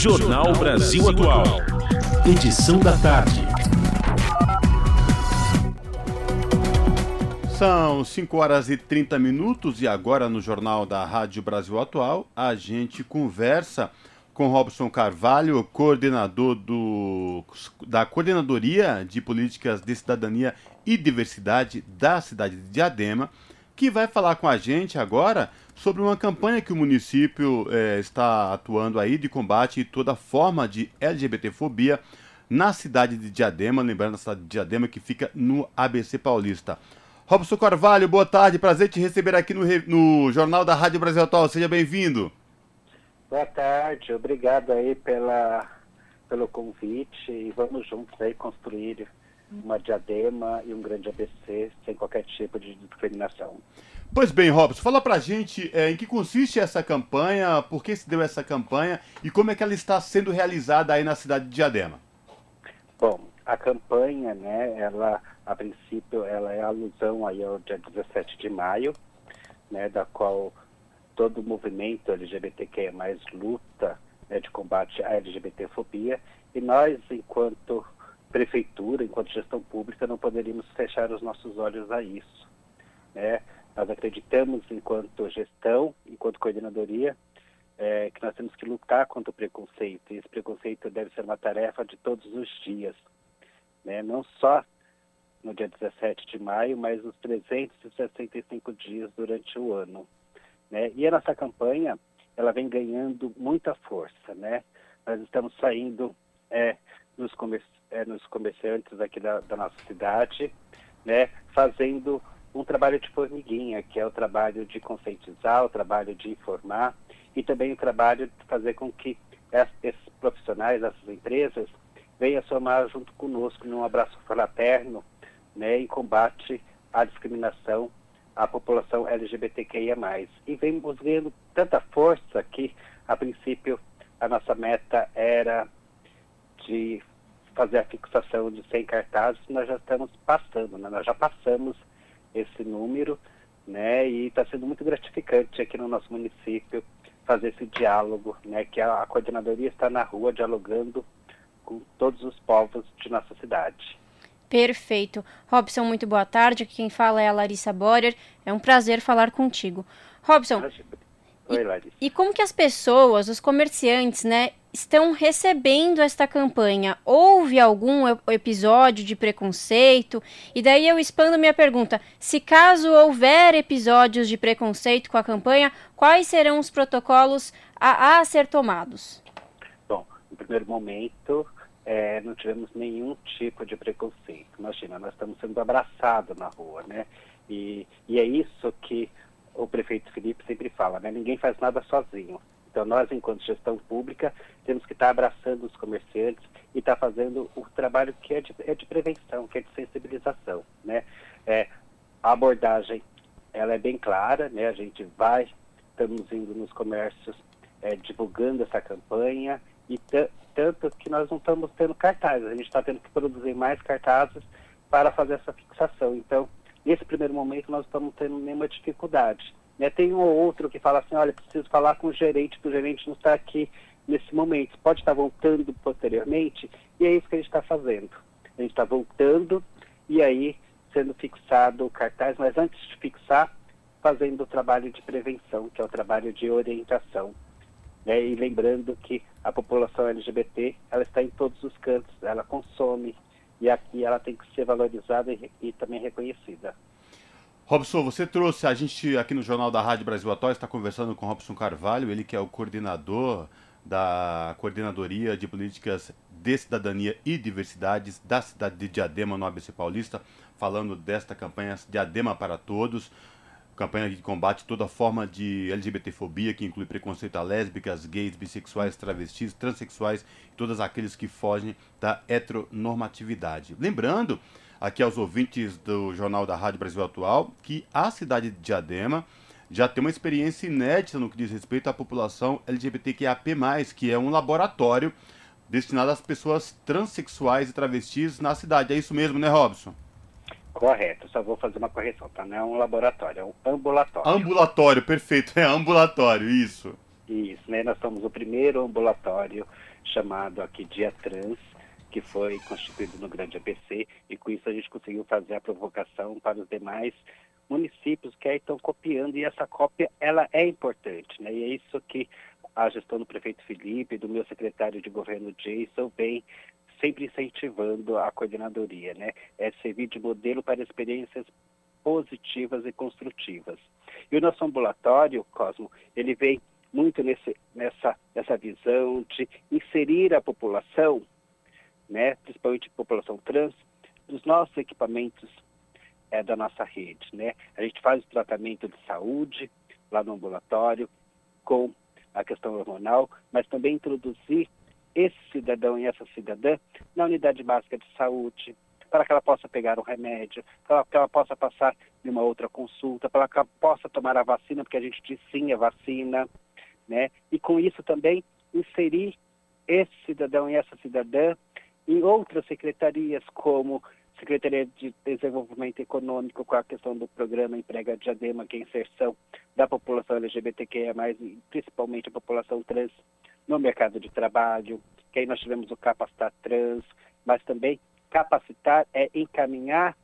Jornal Brasil Atual. Edição da tarde. São 5 horas e 30 minutos e agora no Jornal da Rádio Brasil Atual a gente conversa com Robson Carvalho, coordenador do, da Coordenadoria de Políticas de Cidadania e Diversidade da cidade de Diadema, que vai falar com a gente agora sobre uma campanha que o município eh, está atuando aí de combate a toda forma de LGBTfobia na cidade de Diadema, lembrando a cidade de Diadema que fica no ABC Paulista. Robson Carvalho, boa tarde, prazer te receber aqui no, no Jornal da Rádio Brasil Atual, seja bem-vindo. Boa tarde, obrigado aí pela, pelo convite e vamos juntos aí construir uma diadema e um grande ABC sem qualquer tipo de discriminação. Pois bem, Robson, fala pra gente é, em que consiste essa campanha, por que se deu essa campanha e como é que ela está sendo realizada aí na cidade de Diadema. Bom, a campanha, né, ela, a princípio, ela é alusão aí ao dia 17 de maio, né, da qual todo o movimento LGBTQIA+, luta né, de combate à LGBTfobia, e nós, enquanto prefeitura, enquanto gestão pública, não poderíamos fechar os nossos olhos a isso. Né? Nós acreditamos, enquanto gestão, enquanto coordenadoria, é, que nós temos que lutar contra o preconceito, e esse preconceito deve ser uma tarefa de todos os dias, né? não só no dia 17 de maio, mas nos 365 dias durante o ano. Né? E a nossa campanha, ela vem ganhando muita força, né? Nós estamos saindo é, comer é, nos comerciantes aqui da, da, nossa cidade, né? Fazendo um trabalho de formiguinha, que é o trabalho de conscientizar, o trabalho de informar e também o trabalho de fazer com que esses profissionais, essas empresas, venham somar junto conosco num abraço fraterno, né, em combate à discriminação a população LGBTQIA+. E vemos ganhando tanta força que, a princípio, a nossa meta era de fazer a fixação de 100 cartazes, nós já estamos passando, né? nós já passamos esse número, né? E está sendo muito gratificante aqui no nosso município fazer esse diálogo, né? Que a, a coordenadoria está na rua dialogando com todos os povos de nossa cidade. Perfeito. Robson, muito boa tarde. Aqui quem fala é a Larissa Borer. É um prazer falar contigo. Robson, Oi. E, e como que as pessoas, os comerciantes, né, estão recebendo esta campanha? Houve algum episódio de preconceito? E daí eu expando minha pergunta: se caso houver episódios de preconceito com a campanha, quais serão os protocolos a, a ser tomados? Bom, no primeiro momento, é, não tivemos nenhum tipo de preconceito. Imagina, nós estamos sendo abraçados na rua, né? E, e é isso que o prefeito Felipe sempre fala, né? Ninguém faz nada sozinho. Então nós, enquanto gestão pública, temos que estar abraçando os comerciantes e estar fazendo o trabalho que é de, é de prevenção, que é de sensibilização, né? É, a abordagem, ela é bem clara, né? A gente vai, estamos indo nos comércios é, divulgando essa campanha e tanto que nós não estamos tendo cartazes, a gente está tendo que produzir mais cartazes para fazer essa fixação. Então, nesse primeiro momento, nós estamos tendo nenhuma dificuldade. Né? Tem um ou outro que fala assim, olha, preciso falar com o gerente, porque o gerente não está aqui nesse momento, pode estar voltando posteriormente, e é isso que a gente está fazendo. A gente está voltando e aí sendo fixado o cartaz, mas antes de fixar, fazendo o trabalho de prevenção, que é o trabalho de orientação. Né? E lembrando que a população LGBT ela está em todos os cantos, ela consome e aqui ela tem que ser valorizada e, e também reconhecida. Robson, você trouxe, a gente aqui no Jornal da Rádio Brasil Atual está conversando com Robson Carvalho, ele que é o coordenador da Coordenadoria de Políticas de Cidadania e Diversidades da cidade de Diadema, no ABC Paulista, falando desta campanha Diadema para Todos campanha que combate toda forma de LGBTfobia, que inclui preconceito a lésbicas, gays, bissexuais, travestis, transexuais e todos aqueles que fogem da heteronormatividade. Lembrando aqui aos ouvintes do Jornal da Rádio Brasil Atual que a cidade de Diadema já tem uma experiência inédita no que diz respeito à população LGBTQIAP+, que é um laboratório destinado às pessoas transexuais e travestis na cidade. É isso mesmo, né, Robson? Correto, só vou fazer uma correção, tá? Não é um laboratório, é um ambulatório. Ambulatório, perfeito, é ambulatório, isso. Isso, né? Nós somos o primeiro ambulatório chamado aqui Dia Trans, que foi constituído no Grande ABC, e com isso a gente conseguiu fazer a provocação para os demais municípios que aí estão copiando, e essa cópia ela é importante, né? E é isso que a gestão do prefeito Felipe, do meu secretário de governo Jason, vem sempre incentivando a coordenadoria, né? É servir de modelo para experiências positivas e construtivas. E o nosso ambulatório, Cosmo, ele vem muito nesse, nessa, nessa visão de inserir a população, né, principalmente a população trans, nos nossos equipamentos é, da nossa rede. Né? A gente faz o tratamento de saúde lá no ambulatório com a questão hormonal, mas também introduzir esse cidadão e essa cidadã na unidade básica de saúde, para que ela possa pegar um remédio, para que ela possa passar em uma outra consulta, para que ela possa tomar a vacina, porque a gente diz sim a vacina, né? E com isso também inserir esse cidadão e essa cidadã em outras secretarias, como Secretaria de Desenvolvimento Econômico, com a questão do programa Emprega Diadema, que é a inserção da população LGBTQIA+, e principalmente a população trans, no mercado de trabalho, que aí nós tivemos o Capacitar Trans, mas também capacitar é encaminhar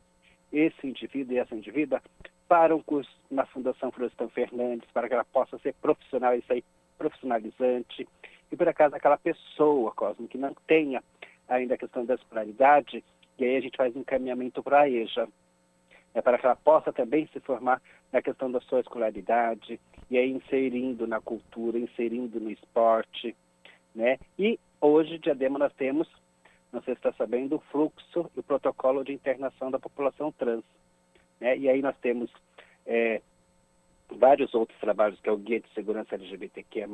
esse indivíduo e essa indivídua para um curso na Fundação Florestan Fernandes, para que ela possa ser profissional, isso aí, profissionalizante. E por acaso aquela pessoa, Cosmo, que não tenha ainda a questão da escolaridade, e aí a gente faz encaminhamento para a EJA, é para que ela possa também se formar na questão da sua escolaridade, e aí inserindo na cultura, inserindo no esporte, né? E hoje, Diadema, nós temos, não sei se está sabendo, o fluxo e o protocolo de internação da população trans, né? E aí nós temos é, vários outros trabalhos, que é o Guia de Segurança LGBTQ+,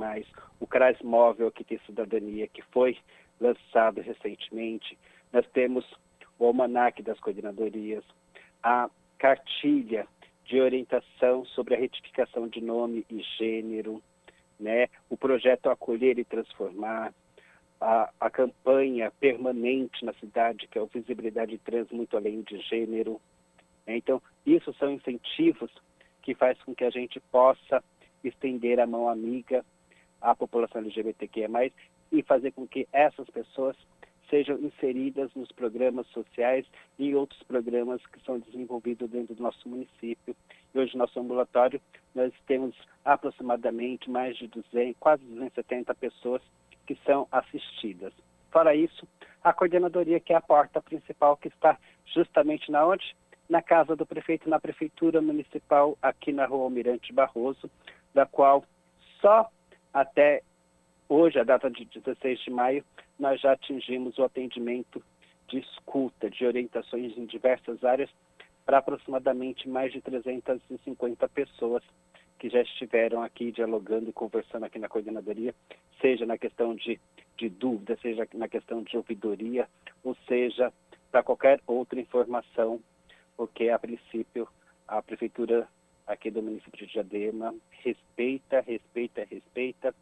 o CRAS Móvel, que tem cidadania, que foi lançado recentemente. Nós temos o Almanac das Coordenadorias, a cartilha de orientação sobre a retificação de nome e gênero, né? o projeto Acolher e Transformar, a, a campanha permanente na cidade, que é o Visibilidade Trans Muito Além de Gênero. Né? Então, isso são incentivos que faz com que a gente possa estender a mão amiga à população LGBTQIA+, e fazer com que essas pessoas sejam inseridas nos programas sociais e outros programas que são desenvolvidos dentro do nosso município. E hoje, no nosso ambulatório, nós temos aproximadamente mais de 200, quase 270 pessoas que são assistidas. Fora isso, a coordenadoria, que é a porta principal, que está justamente na onde? Na casa do prefeito, na prefeitura municipal, aqui na rua Almirante Barroso, da qual só até hoje, a data de 16 de maio, nós já atingimos o atendimento de escuta, de orientações em diversas áreas, para aproximadamente mais de 350 pessoas que já estiveram aqui dialogando e conversando aqui na coordenadoria, seja na questão de, de dúvida, seja na questão de ouvidoria, ou seja, para qualquer outra informação, porque a princípio a prefeitura aqui do município de Diadema respeita, respeita, respeita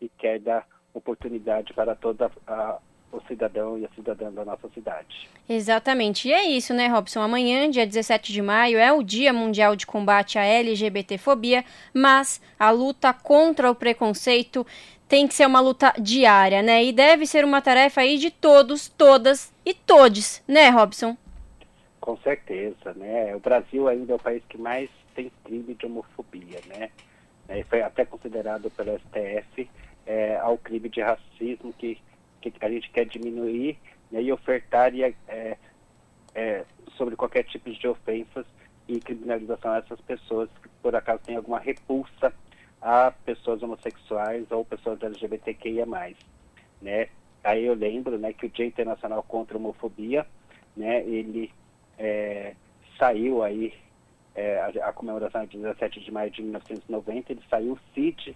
e quer dar oportunidade para toda a, o cidadão e a cidadã da nossa cidade. Exatamente. E é isso, né, Robson? Amanhã, dia 17 de maio, é o Dia Mundial de Combate à LGBTfobia, mas a luta contra o preconceito tem que ser uma luta diária, né? E deve ser uma tarefa aí de todos, todas e todes, né, Robson? Com certeza, né? O Brasil ainda é o país que mais tem crime de homofobia, né? É, foi até considerado pelo STF é, ao crime de racismo que, que a gente quer diminuir né, e ofertar é, é, sobre qualquer tipo de ofensas e criminalização a essas pessoas que por acaso têm alguma repulsa a pessoas homossexuais ou pessoas LGBTQIA+. Né? Aí eu lembro né, que o Dia Internacional contra a Homofobia, né, ele é, saiu aí é, a, a, comemoração de 17 de maio de 1990, ele saiu o CIT,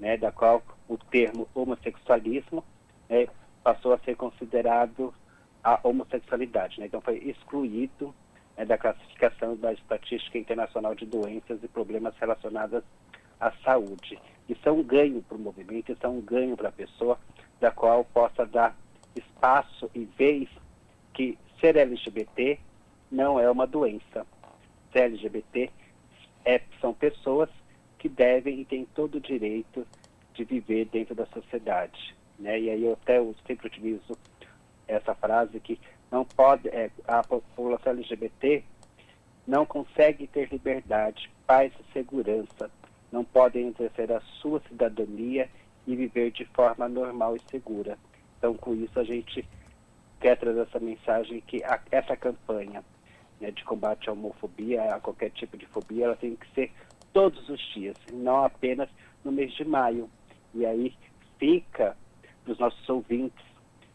né, da qual o termo homossexualismo né, passou a ser considerado a homossexualidade. Né? Então foi excluído né, da classificação da Estatística Internacional de Doenças e Problemas Relacionados à Saúde. Isso é um ganho para o movimento, isso é um ganho para a pessoa, da qual possa dar espaço e vez que ser LGBT não é uma doença, LGBT é, são pessoas que devem e têm todo o direito de viver dentro da sociedade. Né? E aí eu até eu sempre utilizo essa frase que não pode é, a população LGBT não consegue ter liberdade, paz e segurança, não podem exercer a sua cidadania e viver de forma normal e segura. Então, com isso, a gente quer trazer essa mensagem que a, essa campanha né, de combate à homofobia, a qualquer tipo de fobia, ela tem que ser todos os dias, não apenas no mês de maio. E aí fica para os nossos ouvintes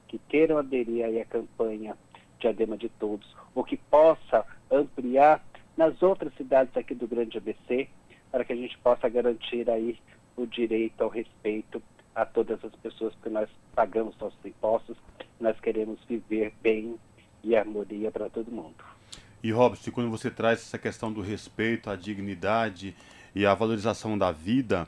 que queiram aderir aí à campanha Diadema de Todos, ou que possa ampliar nas outras cidades aqui do Grande ABC, para que a gente possa garantir aí o direito ao respeito a todas as pessoas, porque nós pagamos nossos impostos, nós queremos viver bem e harmonia para todo mundo. E Robson, quando você traz essa questão do respeito, a dignidade e a valorização da vida,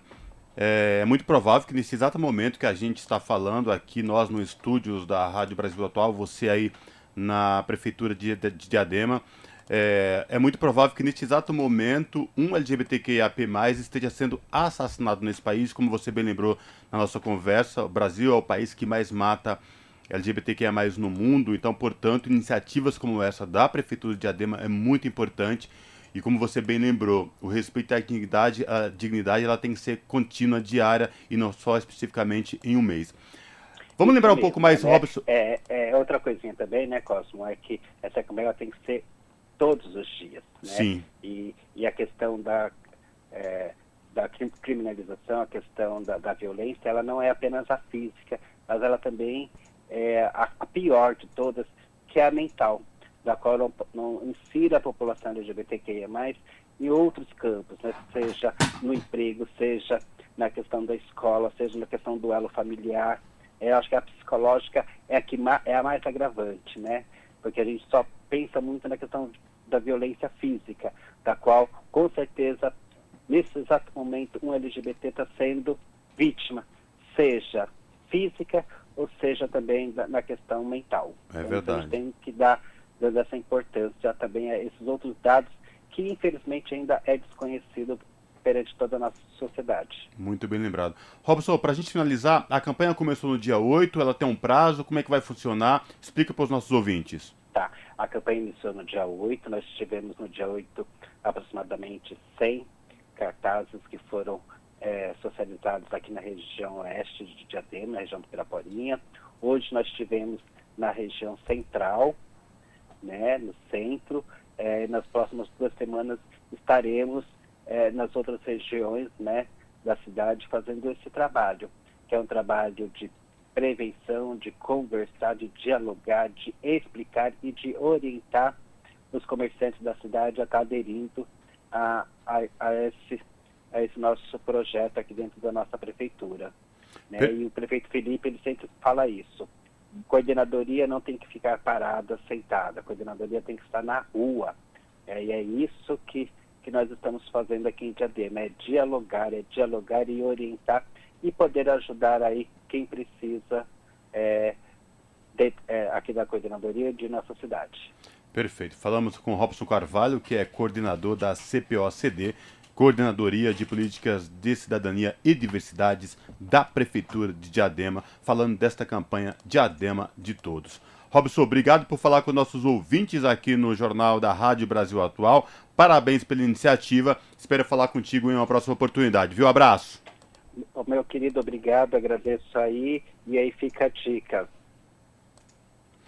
é, é muito provável que nesse exato momento que a gente está falando aqui, nós no estúdios da Rádio Brasil Atual, você aí na prefeitura de, de Diadema, é, é, muito provável que neste exato momento um LGBTQIAP+, esteja sendo assassinado nesse país, como você bem lembrou na nossa conversa, o Brasil é o país que mais mata LGBTQIA+, no mundo, então, portanto, iniciativas como essa da Prefeitura de Diadema é muito importante, e como você bem lembrou, o respeito à dignidade, a dignidade ela tem que ser contínua, diária, e não só especificamente em um mês. Vamos lembrar um pouco mais, né? Robson. É, é, outra coisinha também, né, Cosmo, é que essa campanha tem que ser todos os dias. Né? Sim. E, e a questão da, é, da criminalização, a questão da, da violência, ela não é apenas a física, mas ela também é a, a pior de todas, que é a mental, da qual não, não insira a população LGBTQIA+, em outros campos, né? seja no emprego, seja na questão da escola, seja na questão do elo familiar. Eu acho que a psicológica é a, que é a mais agravante, né? Porque a gente só pensa muito na questão da violência física, da qual, com certeza, nesse exato momento, um LGBT está sendo vítima, seja física ou seja também na questão mental. É verdade. Então, a gente tem que dar, dar essa importância também a esses outros dados que, infelizmente, ainda é desconhecido perante toda a nossa sociedade. Muito bem lembrado. Robson, para a gente finalizar, a campanha começou no dia 8, ela tem um prazo, como é que vai funcionar? Explica para os nossos ouvintes. Tá. A campanha iniciou no dia 8, nós tivemos no dia 8 aproximadamente 100 cartazes que foram é, socializados aqui na região oeste de Diadema, na região do Piraporinha. Hoje nós tivemos na região central, né, no centro. É, nas próximas duas semanas estaremos é, nas outras regiões né, da cidade fazendo esse trabalho, que é um trabalho de prevenção, de conversar, de dialogar, de explicar e de orientar os comerciantes da cidade a estar aderindo a, a, a, esse, a esse nosso projeto aqui dentro da nossa prefeitura. Né? E o prefeito Felipe ele sempre fala isso. Coordenadoria não tem que ficar parada, sentada. A coordenadoria tem que estar na rua. É, e é isso que, que nós estamos fazendo aqui em Diadema. É dialogar, é dialogar e orientar e poder ajudar aí quem precisa é, de, é, aqui da coordenadoria de nossa cidade. Perfeito. Falamos com Robson Carvalho, que é coordenador da CPOCD, Coordenadoria de Políticas de Cidadania e Diversidades da Prefeitura de Diadema, falando desta campanha Diadema de Todos. Robson, obrigado por falar com nossos ouvintes aqui no Jornal da Rádio Brasil Atual. Parabéns pela iniciativa. Espero falar contigo em uma próxima oportunidade. Viu? Abraço meu querido, obrigado, agradeço aí. E aí fica a dica.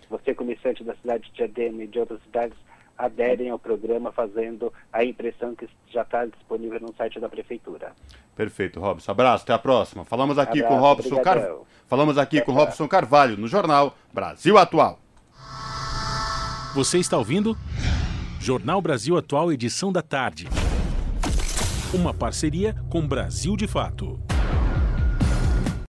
Você, comerciante da cidade de Diadema e de outras cidades, aderem ao programa fazendo a impressão que já está disponível no site da prefeitura. Perfeito, Robson. Abraço, até a próxima. Falamos aqui Abraço, com Robson Carvalho. Falamos aqui com Robson Carvalho no jornal Brasil Atual. Você está ouvindo Jornal Brasil Atual, edição da tarde. Uma parceria com Brasil de Fato.